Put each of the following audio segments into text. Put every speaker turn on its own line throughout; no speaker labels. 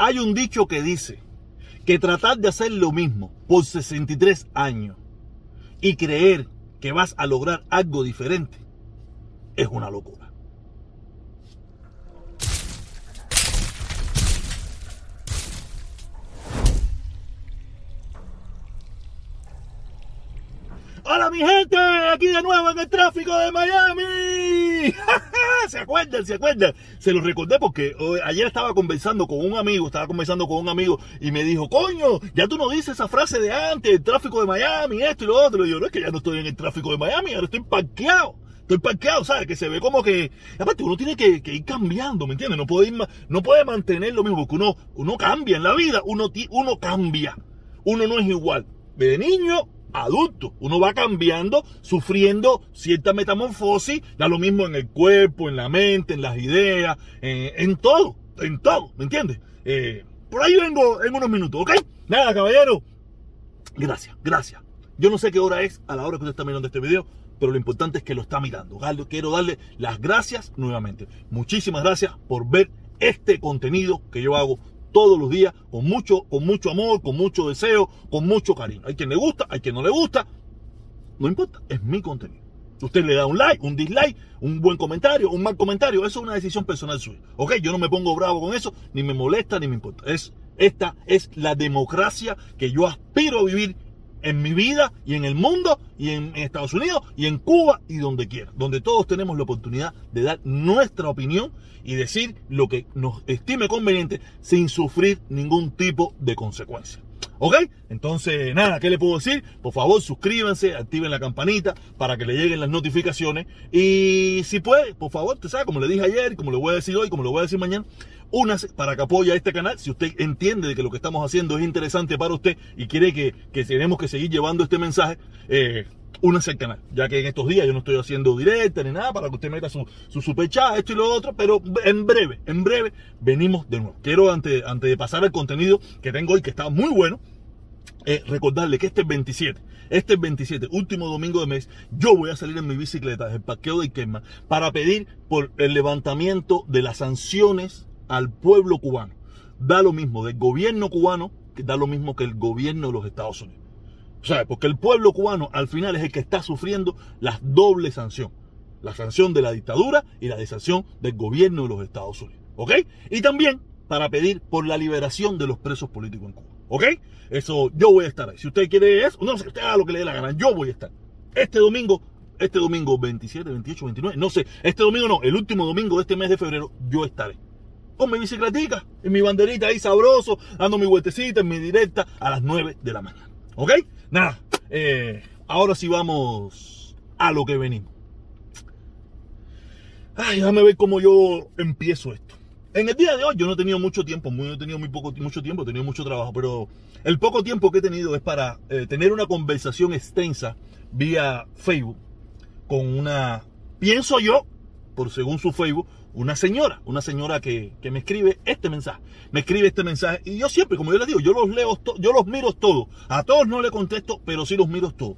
Hay un dicho que dice que tratar de hacer lo mismo por 63 años y creer que vas a lograr algo diferente es una locura. Mi gente, aquí de nuevo en el tráfico de Miami. ¿Se acuerdan? ¿Se acuerdan? Se los recordé porque hoy- ayer estaba conversando con un amigo, estaba conversando con un amigo y me dijo, coño, ya tú no dices esa frase de antes, el tráfico de Miami, esto y lo otro. Y yo, no es que ya no estoy en el tráfico de Miami, ahora estoy parqueado. Estoy parqueado, ¿sabes? Que se ve como que... Aparte, uno tiene que, ir cambiando, ¿me entiendes? No puede, ir no puede mantener lo mismo, porque uno, uno cambia en la vida, uno, uno cambia. Uno no es igual. De niño adulto. Uno va cambiando, sufriendo cierta metamorfosis, da lo mismo en el cuerpo, en la mente, en las ideas, eh, en todo, en todo, ¿me entiendes? Eh, por ahí vengo en unos minutos, ¿ok? Nada, caballero. Gracias, gracias. Yo no sé qué hora es a la hora que usted está mirando este video, pero lo importante es que lo está mirando. Quiero darle las gracias nuevamente. Muchísimas gracias por ver este contenido que yo hago todos los días con mucho, con mucho amor, con mucho deseo, con mucho cariño. Hay quien le gusta, hay quien no le gusta. No importa, es mi contenido. Usted le da un like, un dislike, un buen comentario, un mal comentario. Eso es una decisión personal suya. ¿Ok? Yo no me pongo bravo con eso, ni me molesta, ni me importa. Es, esta es la democracia que yo aspiro a vivir en mi vida y en el mundo y en Estados Unidos y en Cuba y donde quiera. Donde todos tenemos la oportunidad de dar nuestra opinión y decir lo que nos estime conveniente sin sufrir ningún tipo de consecuencia. ¿Ok? Entonces, nada, ¿qué le puedo decir? Por favor, suscríbanse, activen la campanita para que le lleguen las notificaciones. Y si puede, por favor, usted sabe, como le dije ayer, como le voy a decir hoy, como le voy a decir mañana, únase para que apoye a este canal. Si usted entiende de que lo que estamos haciendo es interesante para usted y quiere que, que tenemos que seguir llevando este mensaje, eh, únase al canal. Ya que en estos días yo no estoy haciendo directa ni nada para que usted meta su, su esto y lo otro, pero en breve, en breve venimos de nuevo. Quiero, antes, antes de pasar al contenido que tengo hoy, que está muy bueno, eh, recordarle que este 27, este 27, último domingo de mes, yo voy a salir en mi bicicleta desde el parqueo de Iquema para pedir por el levantamiento de las sanciones al pueblo cubano. Da lo mismo del gobierno cubano que da lo mismo que el gobierno de los Estados Unidos. Sea, porque el pueblo cubano al final es el que está sufriendo la doble sanción. La sanción de la dictadura y la sanción del gobierno de los Estados Unidos. ¿Ok? Y también para pedir por la liberación de los presos políticos en Cuba. ¿Ok? Eso yo voy a estar ahí. Si usted quiere eso, no sé, usted haga lo que le dé la gana. Yo voy a estar. Este domingo, este domingo 27, 28, 29, no sé. Este domingo no, el último domingo de este mes de febrero, yo estaré. Con mi bicicletica, en mi banderita ahí sabroso, dando mi vueltecita en mi directa a las 9 de la mañana. ¿Ok? Nada. eh, ahora sí vamos a lo que venimos. Ay, déjame ver cómo yo empiezo esto. En el día de hoy yo no he tenido mucho tiempo, muy, no he tenido muy poco, mucho tiempo, he tenido mucho trabajo, pero el poco tiempo que he tenido es para eh, tener una conversación extensa vía Facebook con una, pienso yo, por según su Facebook, una señora, una señora que, que me escribe este mensaje, me escribe este mensaje y yo siempre, como yo les digo, yo los leo, yo los miro todos, a todos no le contesto, pero sí los miro todos.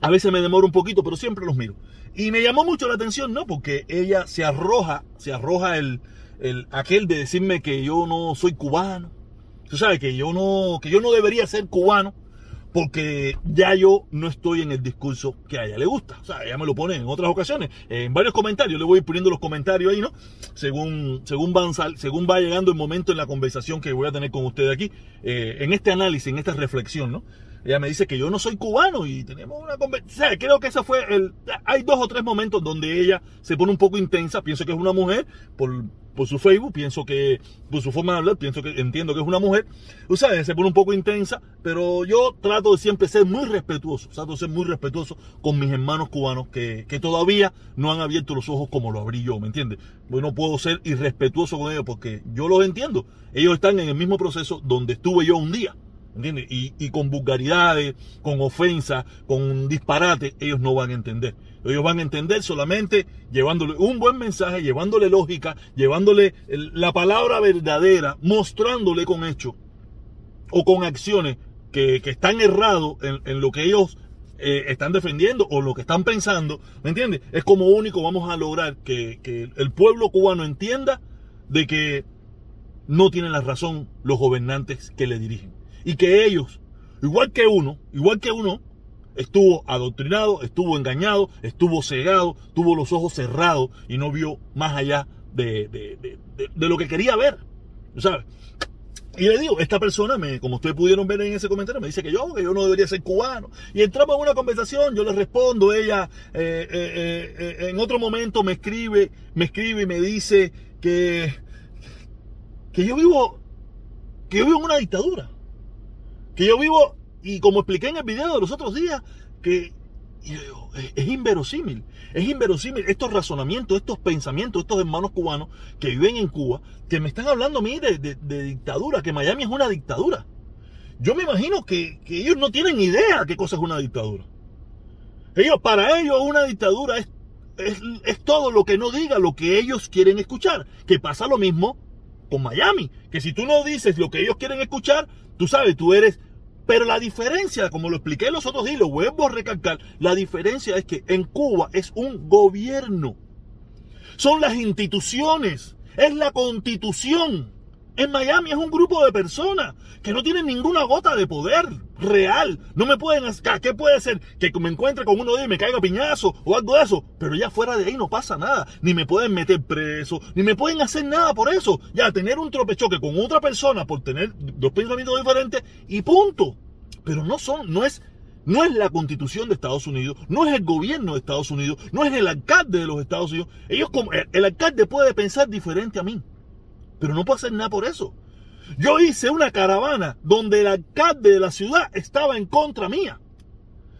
A veces me demoro un poquito, pero siempre los miro. Y me llamó mucho la atención, ¿no? Porque ella se arroja, se arroja el, el aquel de decirme que yo no soy cubano. Tú sabes que yo no, que yo no debería ser cubano porque ya yo no estoy en el discurso que a ella le gusta. O sea, ella me lo pone en otras ocasiones, en varios comentarios, le voy poniendo los comentarios ahí, ¿no? Según, según, según va llegando el momento en la conversación que voy a tener con ustedes aquí, eh, en este análisis, en esta reflexión, ¿no? Ella me dice que yo no soy cubano y tenemos una conversación. Creo que ese fue el. Hay dos o tres momentos donde ella se pone un poco intensa. Pienso que es una mujer por, por su Facebook, pienso que por su forma de hablar, pienso que entiendo que es una mujer. O sea, se pone un poco intensa, pero yo trato de siempre ser muy respetuoso. Trato de ser muy respetuoso con mis hermanos cubanos que, que todavía no han abierto los ojos como lo abrí yo, ¿me entiendes? Yo no puedo ser irrespetuoso con ellos porque yo los entiendo. Ellos están en el mismo proceso donde estuve yo un día. ¿Entiendes? Y, con vulgaridades, con ofensas, con disparate, ellos no van a entender. Ellos van a entender solamente llevándole un buen mensaje, llevándole lógica, llevándole la palabra verdadera, mostrándole con hechos o con acciones que, están errados en, lo que ellos eh, están defendiendo o lo que están pensando. ¿Me entiendes? Es como único vamos a lograr que el pueblo cubano entienda de que no tienen la razón los gobernantes que le dirigen. Y que ellos, igual que uno, igual que uno, estuvo adoctrinado, estuvo engañado, estuvo cegado, tuvo los ojos cerrados y no vio más allá de, de, de, lo que quería ver. ¿Sabes? Y le digo, esta persona, me, como ustedes pudieron ver en ese comentario, me dice que yo, que yo no debería ser cubano. Y entramos en una conversación, yo le respondo, ella eh, eh, eh, en otro momento me escribe, me escribe y me dice que, que yo vivo, que yo vivo en una dictadura. Que yo vivo, y como expliqué en el video de los otros días, que es, inverosímil, es inverosímil estos razonamientos, estos pensamientos, estos hermanos cubanos que viven en Cuba, que me están hablando a mí de, dictadura, que Miami es una dictadura. Yo me imagino que, ellos no tienen idea qué cosa es una dictadura. Ellos, para ellos, una dictadura es, es, es todo lo que no diga lo que ellos quieren escuchar. Que pasa lo mismo con Miami. Que si tú no dices lo que ellos quieren escuchar, tú sabes, tú eres pero la diferencia, como lo expliqué los otros días, lo vuelvo a recalcar, la diferencia es que en Cuba es un gobierno. Son las instituciones, es la constitución. En Miami es un grupo de personas que no tienen ninguna gota de poder real. No me pueden ¿qué puede ser? Que me encuentre con uno de ellos y me caiga piñazo o algo de eso. Pero ya fuera de ahí no pasa nada. Ni me pueden meter preso, ni me pueden hacer nada por eso. Ya tener un tropechoque con otra persona por tener dos pensamientos diferentes y punto. Pero no son, no es no es la constitución de Estados Unidos, no es el gobierno de Estados Unidos, no es el alcalde de los Estados Unidos. Ellos el alcalde puede pensar diferente a mí pero no puedo hacer nada por eso. Yo hice una caravana donde el alcalde de la ciudad estaba en contra mía.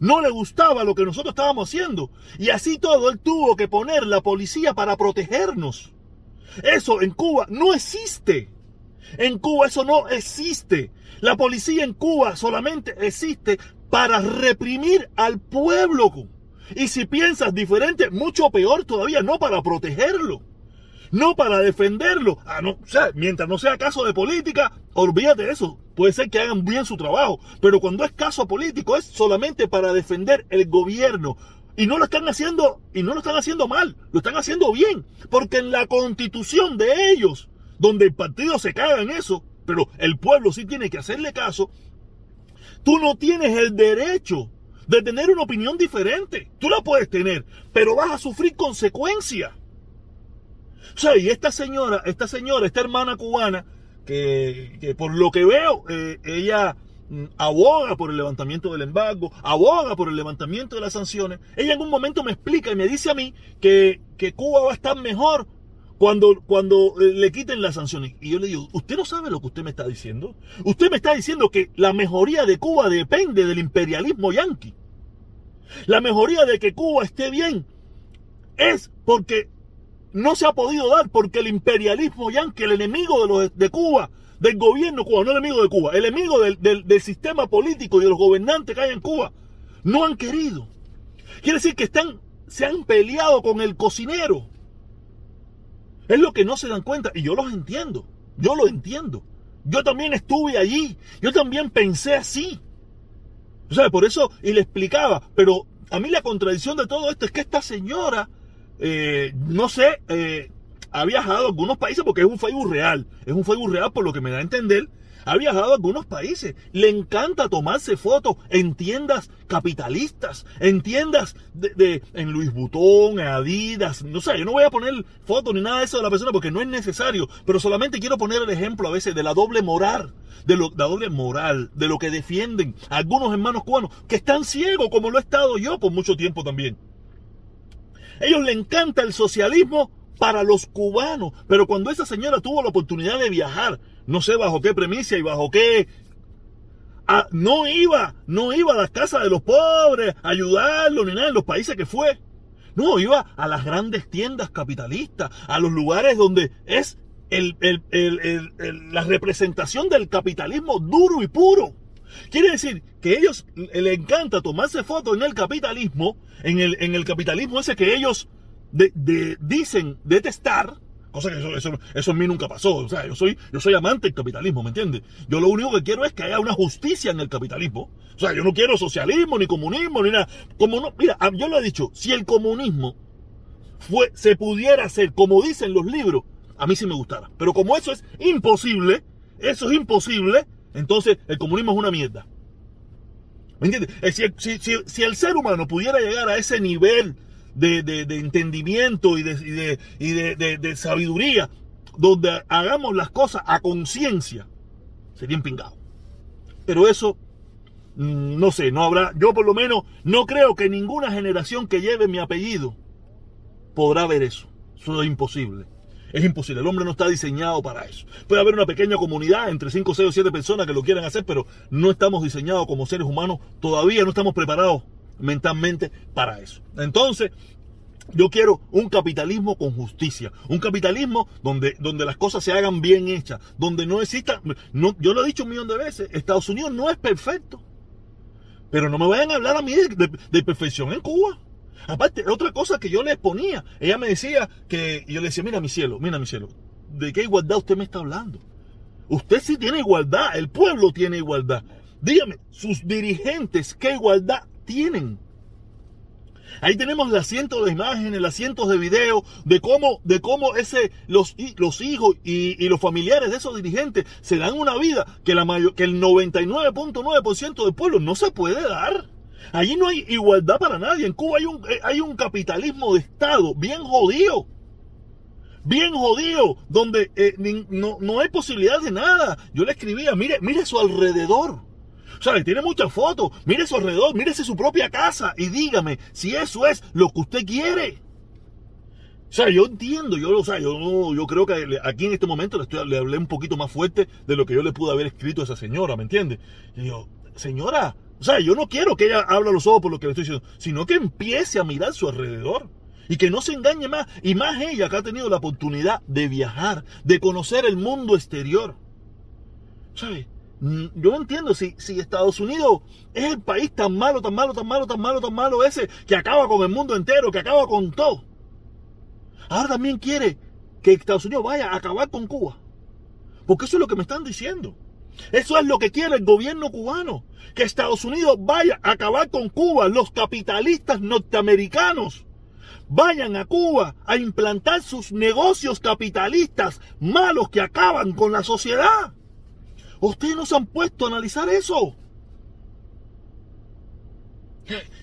No le gustaba lo que nosotros estábamos haciendo. Y así todo, él tuvo que poner la policía para protegernos. Eso en Cuba no existe. En Cuba eso no existe. La policía en Cuba solamente existe para reprimir al pueblo. Y si piensas diferente, mucho peor todavía, no para protegerlo no para defenderlo. Ah, no, o sea, mientras no sea caso de política, olvídate de eso. Puede ser que hagan bien su trabajo, pero cuando es caso político es solamente para defender el gobierno. Y no lo están haciendo, y no lo están haciendo mal, lo están haciendo bien, porque en la constitución de ellos, donde el partido se caga en eso, pero el pueblo sí tiene que hacerle caso, tú no tienes el derecho de tener una opinión diferente. Tú la puedes tener, pero vas a sufrir consecuencias. O sea, y esta señora, esta señora, esta hermana cubana, que, por lo que veo, eh, ella mm, aboga por el levantamiento del embargo, aboga por el levantamiento de las sanciones. Ella en un momento me explica y me dice a mí que, que Cuba va a estar mejor cuando, cuando eh, le quiten las sanciones. Y yo le digo, ¿usted no sabe lo que usted me está diciendo? Usted me está diciendo que la mejoría de Cuba depende del imperialismo yanqui. La mejoría de que Cuba esté bien es porque no se ha podido dar porque el imperialismo yanqui, el enemigo de, los, de Cuba, del gobierno cubano, no el enemigo de Cuba, el enemigo del, del, sistema político y de los gobernantes que hay en Cuba, no han querido. Quiere decir que están, se han peleado con el cocinero. Es lo que no se dan cuenta y yo los entiendo, yo lo entiendo. Yo también estuve allí, yo también pensé así. O sea, por eso, y le explicaba, pero a mí la contradicción de todo esto es que esta señora eh, no sé, eh, ha viajado a algunos países porque es un Facebook real. Es un Facebook real por lo que me da a entender. Ha viajado a algunos países. Le encanta tomarse fotos en tiendas capitalistas, en tiendas de, en Luis Butón, Adidas. No sé, yo no voy a poner fotos ni nada de eso de la persona porque no es necesario. Pero solamente quiero poner el ejemplo a veces de la doble moral, de lo, la doble moral, de lo que defienden algunos hermanos cubanos que están ciegos como lo he estado yo por mucho tiempo también ellos le encanta el socialismo para los cubanos. Pero cuando esa señora tuvo la oportunidad de viajar, no sé bajo qué premisa y bajo qué... No iba, no iba a las casas de los pobres, a ayudarlos ni nada en los países que fue. No, iba a las grandes tiendas capitalistas, a los lugares donde es la representación del capitalismo duro y puro. Quiere decir que ellos les encanta tomarse fotos en el capitalismo, en el, en el capitalismo ese que ellos dicen detestar, cosa que eso, eso, eso, en mí nunca pasó. O sea, yo soy, yo soy amante del capitalismo, ¿me entiendes? Yo lo único que quiero es que haya una justicia en el capitalismo. O sea, yo no quiero socialismo, ni comunismo, ni nada. Como no, mira, yo lo he dicho, si el comunismo fue, se pudiera hacer como dicen los libros, a mí sí me gustara. Pero como eso es imposible, eso es imposible, entonces el comunismo es una mierda. ¿Me entiendes? Si, el ser humano pudiera llegar a ese nivel de, entendimiento y, de, sabiduría, donde hagamos las cosas a conciencia, sería empingado. Pero eso, mm, no sé, no habrá, yo por lo menos no creo que ninguna generación que lleve mi apellido podrá ver eso. Eso es imposible. Es imposible, el hombre no está diseñado para eso. Puede haber una pequeña comunidad entre 5, 6 o 7 personas que lo quieran hacer, pero no estamos diseñados como seres humanos, todavía no estamos preparados mentalmente para eso. Entonces, yo quiero un capitalismo con justicia, un capitalismo donde, donde las cosas se hagan bien hechas, donde no exista, no, yo lo he dicho un millón de veces, Estados Unidos no es perfecto, pero no me vayan a hablar a mí de perfección en Cuba. Aparte, otra cosa que yo le ponía, ella me decía que, yo le decía, mira mi cielo, mira mi cielo, ¿de qué igualdad usted me está hablando? Usted sí tiene igualdad, el pueblo tiene igualdad. Dígame, sus dirigentes, ¿qué igualdad tienen? Ahí tenemos los cientos de imágenes, los cientos de videos de cómo, de cómo ese, los, los hijos y, los familiares de esos dirigentes se dan una vida que, la mayor, que el 99.9% del pueblo no se puede dar. Allí no hay igualdad para nadie. En Cuba hay un, eh, hay un capitalismo de Estado bien jodido. Bien jodido, donde eh, no, no, hay posibilidad de nada. Yo le escribía, mire, mire su alrededor. O sea, tiene muchas fotos. Mire su alrededor, mírese su propia casa y dígame si eso es lo que usted quiere. O sea, yo entiendo, yo, o sea, yo, yo creo que aquí en este momento le, le hablé un poquito más fuerte de lo que yo le pude haber escrito a esa señora, ¿me entiende? Y yo, señora, o sea, yo no quiero que ella abra los ojos por lo que le estoy diciendo, sino que empiece a mirar su alrededor. Y que no se engañe más. Y más ella que ha tenido la oportunidad de viajar, de conocer el mundo exterior. ¿Sabes? Mm, yo no entiendo si, si Estados Unidos es el país tan malo, tan malo, tan malo, tan malo, tan malo ese, que acaba con el mundo entero, que acaba con todo. Ahora también quiere que Estados Unidos vaya a acabar con Cuba. Porque eso es lo que me están diciendo. Eso es lo que quiere el gobierno cubano. Que Estados Unidos vaya a acabar con Cuba. Los capitalistas norteamericanos vayan a Cuba a implantar sus negocios capitalistas malos que acaban con la sociedad. Ustedes no se han puesto a analizar eso.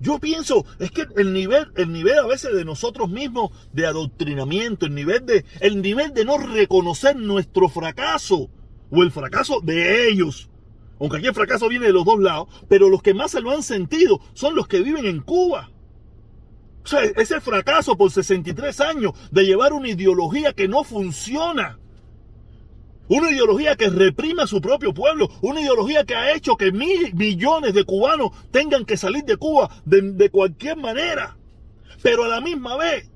Yo pienso, es que el nivel, el nivel a veces de nosotros mismos de adoctrinamiento, el nivel de, el nivel de no reconocer nuestro fracaso, o el fracaso de ellos. Aunque aquí el fracaso viene de los dos lados, pero los que más se lo han sentido son los que viven en Cuba. O sea, ese fracaso por 63 años de llevar una ideología que no funciona. Una ideología que reprime a su propio pueblo. Una ideología que ha hecho que mil millones de cubanos tengan que salir de Cuba de, de cualquier manera. Pero a la misma vez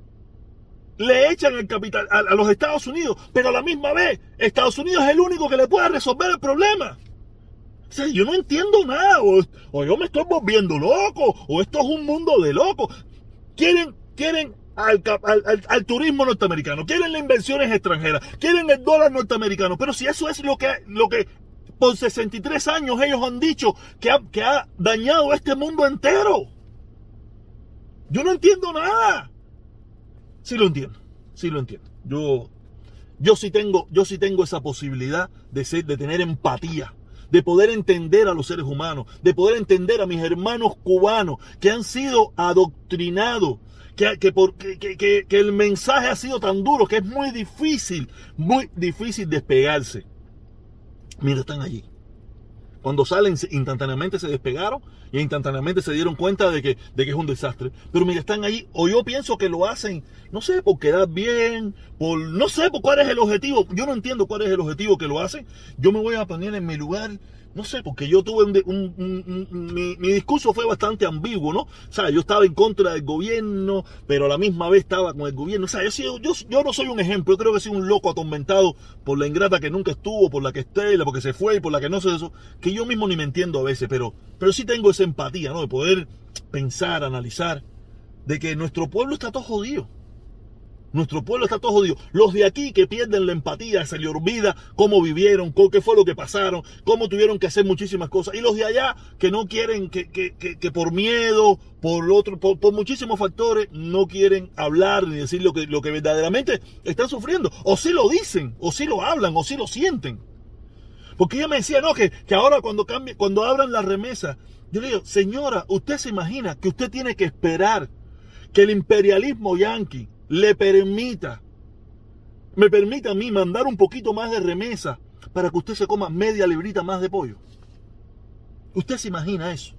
le echan el capital a, los Estados Unidos, pero a la misma vez Estados Unidos es el único que le puede resolver el problema. O sea, yo no entiendo nada, o, yo me estoy volviendo loco, o esto es un mundo de locos. Quieren, quieren al, al, turismo norteamericano, quieren las inversiones extranjeras, quieren el dólar norteamericano, pero si eso es lo que, lo que por 63 años ellos han dicho que ha, que ha dañado este mundo entero. Yo no entiendo nada. Sí lo entiendo, sí lo entiendo. Yo, yo sí tengo, yo sí tengo esa posibilidad de ser, de tener empatía, de poder entender a los seres humanos, de poder entender a mis hermanos cubanos que han sido adoctrinados, que, que, que, que el mensaje ha sido tan duro que es muy difícil, muy difícil despegarse. Mira, están allí. Cuando salen, instantáneamente se despegaron y instantáneamente se dieron cuenta de que, de que es un desastre. Pero mira, están ahí, o yo pienso que lo hacen, no sé, por quedar bien, por, no sé por cuál es el objetivo. Yo no entiendo cuál es el objetivo que lo hacen. Yo me voy a poner en mi lugar no sé, porque yo tuve un, mi, discurso fue bastante ambiguo, ¿no? O sea, yo estaba en contra del gobierno, pero a la misma vez estaba con el gobierno. O sea, yo, yo, yo no soy un ejemplo, yo creo que soy un loco atormentado por la ingrata que nunca estuvo, por la que esté, porque se fue y por la que no sé eso, que yo mismo ni me entiendo a veces, pero, pero sí tengo esa empatía, ¿no? De poder pensar, analizar, de que nuestro pueblo está todo jodido. Nuestro pueblo está todo jodido. Los de aquí que pierden la empatía, se le olvida cómo vivieron, qué fue lo que pasaron, cómo tuvieron que hacer muchísimas cosas. Y los de allá que no quieren, que, que, que, por miedo, por, otro, por, por, muchísimos factores, no quieren hablar ni decir lo que, lo que verdaderamente están sufriendo. O si lo dicen, o si lo hablan, o si lo sienten. Porque ella me decía, no, que, que ahora cuando cambie, cuando abran la remesa, yo le digo, señora, usted se imagina que usted tiene que esperar que el imperialismo yanqui le permita, me permita a mí mandar un poquito más de remesa para que usted se coma media librita más de pollo. ¿Usted se imagina eso?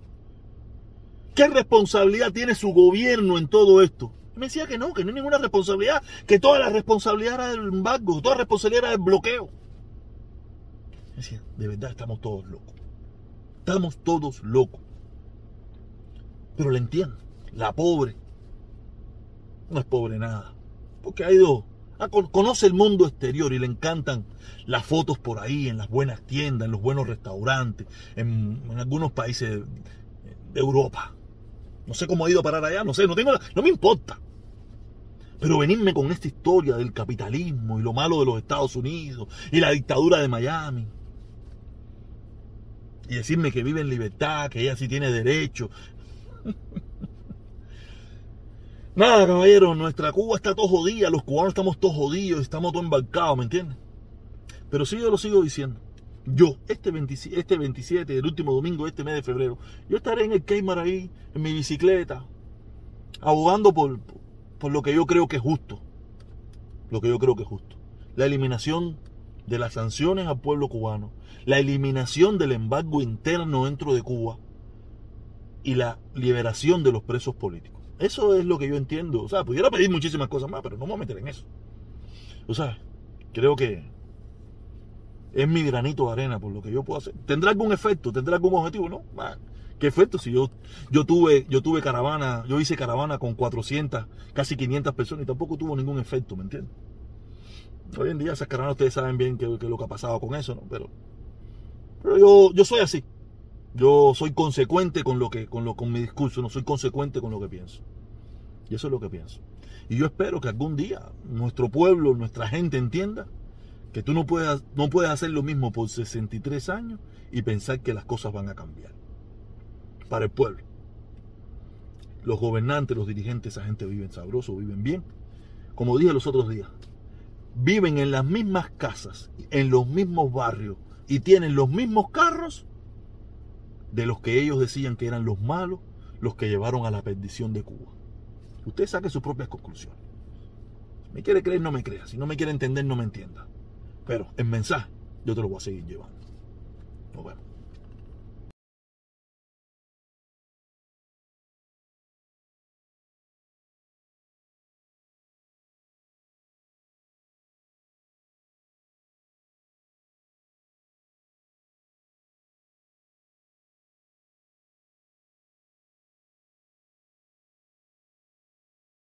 ¿Qué responsabilidad tiene su gobierno en todo esto? me decía que no, que no hay ninguna responsabilidad, que toda la responsabilidad era del embargo, toda la responsabilidad era del bloqueo. Me decía, de verdad estamos todos locos. Estamos todos locos. Pero le entiendo, la pobre, no es pobre nada. Porque ha ido, conoce el mundo exterior y le encantan las fotos por ahí, en las buenas tiendas, en los buenos restaurantes, en, algunos países de Europa. No sé cómo ha ido a parar allá, no sé, no tengo, no me importa. Pero venirme con esta historia del capitalismo y lo malo de los Estados Unidos y la dictadura de Miami. Y decirme que vive en libertad, que ella sí tiene derecho. Nada, caballero, nuestra Cuba está todo jodida, los cubanos estamos todos jodidos, estamos todos embarcados, ¿me entiendes? Pero sí, yo lo sigo diciendo. Yo, este 27, este 27, el último domingo de este mes de febrero, yo estaré en el Keymar ahí, en mi bicicleta, abogando por, por lo que yo creo que es justo. Lo que yo creo que es justo. La eliminación de las sanciones al pueblo cubano, la eliminación del embargo interno dentro de Cuba y la liberación de los presos políticos. Eso es lo que yo entiendo. O sea, pudiera pedir muchísimas cosas más, pero no me voy a meter en eso. O sea, creo que es mi granito de arena por lo que yo puedo hacer. ¿Tendrá algún efecto? ¿Tendrá algún objetivo? No. ¿Qué efecto? Si yo, yo, tuve, yo tuve caravana, yo hice caravana con 400, casi 500 personas y tampoco tuvo ningún efecto, ¿me entiendes? Hoy en día esas caravanas ustedes saben bien qué, es lo que ha pasado con eso, ¿no? Pero, pero yo, yo soy así. Yo soy consecuente con lo que, con lo, con mi discurso, no soy consecuente con lo que pienso. Y eso es lo que pienso. Y yo espero que algún día nuestro pueblo, nuestra gente entienda que tú no puedes, no puedes hacer lo mismo por 63 años y pensar que las cosas van a cambiar. Para el pueblo. Los gobernantes, los dirigentes, esa gente viven sabroso, viven bien. Como dije los otros días, viven en las mismas casas, en los mismos barrios y tienen los mismos carros de los que ellos decían que eran los malos, los que llevaron a la perdición de Cuba. Usted saque sus propias conclusiones. Si me quiere creer, no me crea. Si no me quiere entender, no me entienda. Pero el mensaje yo te lo voy a seguir llevando. Nos vemos.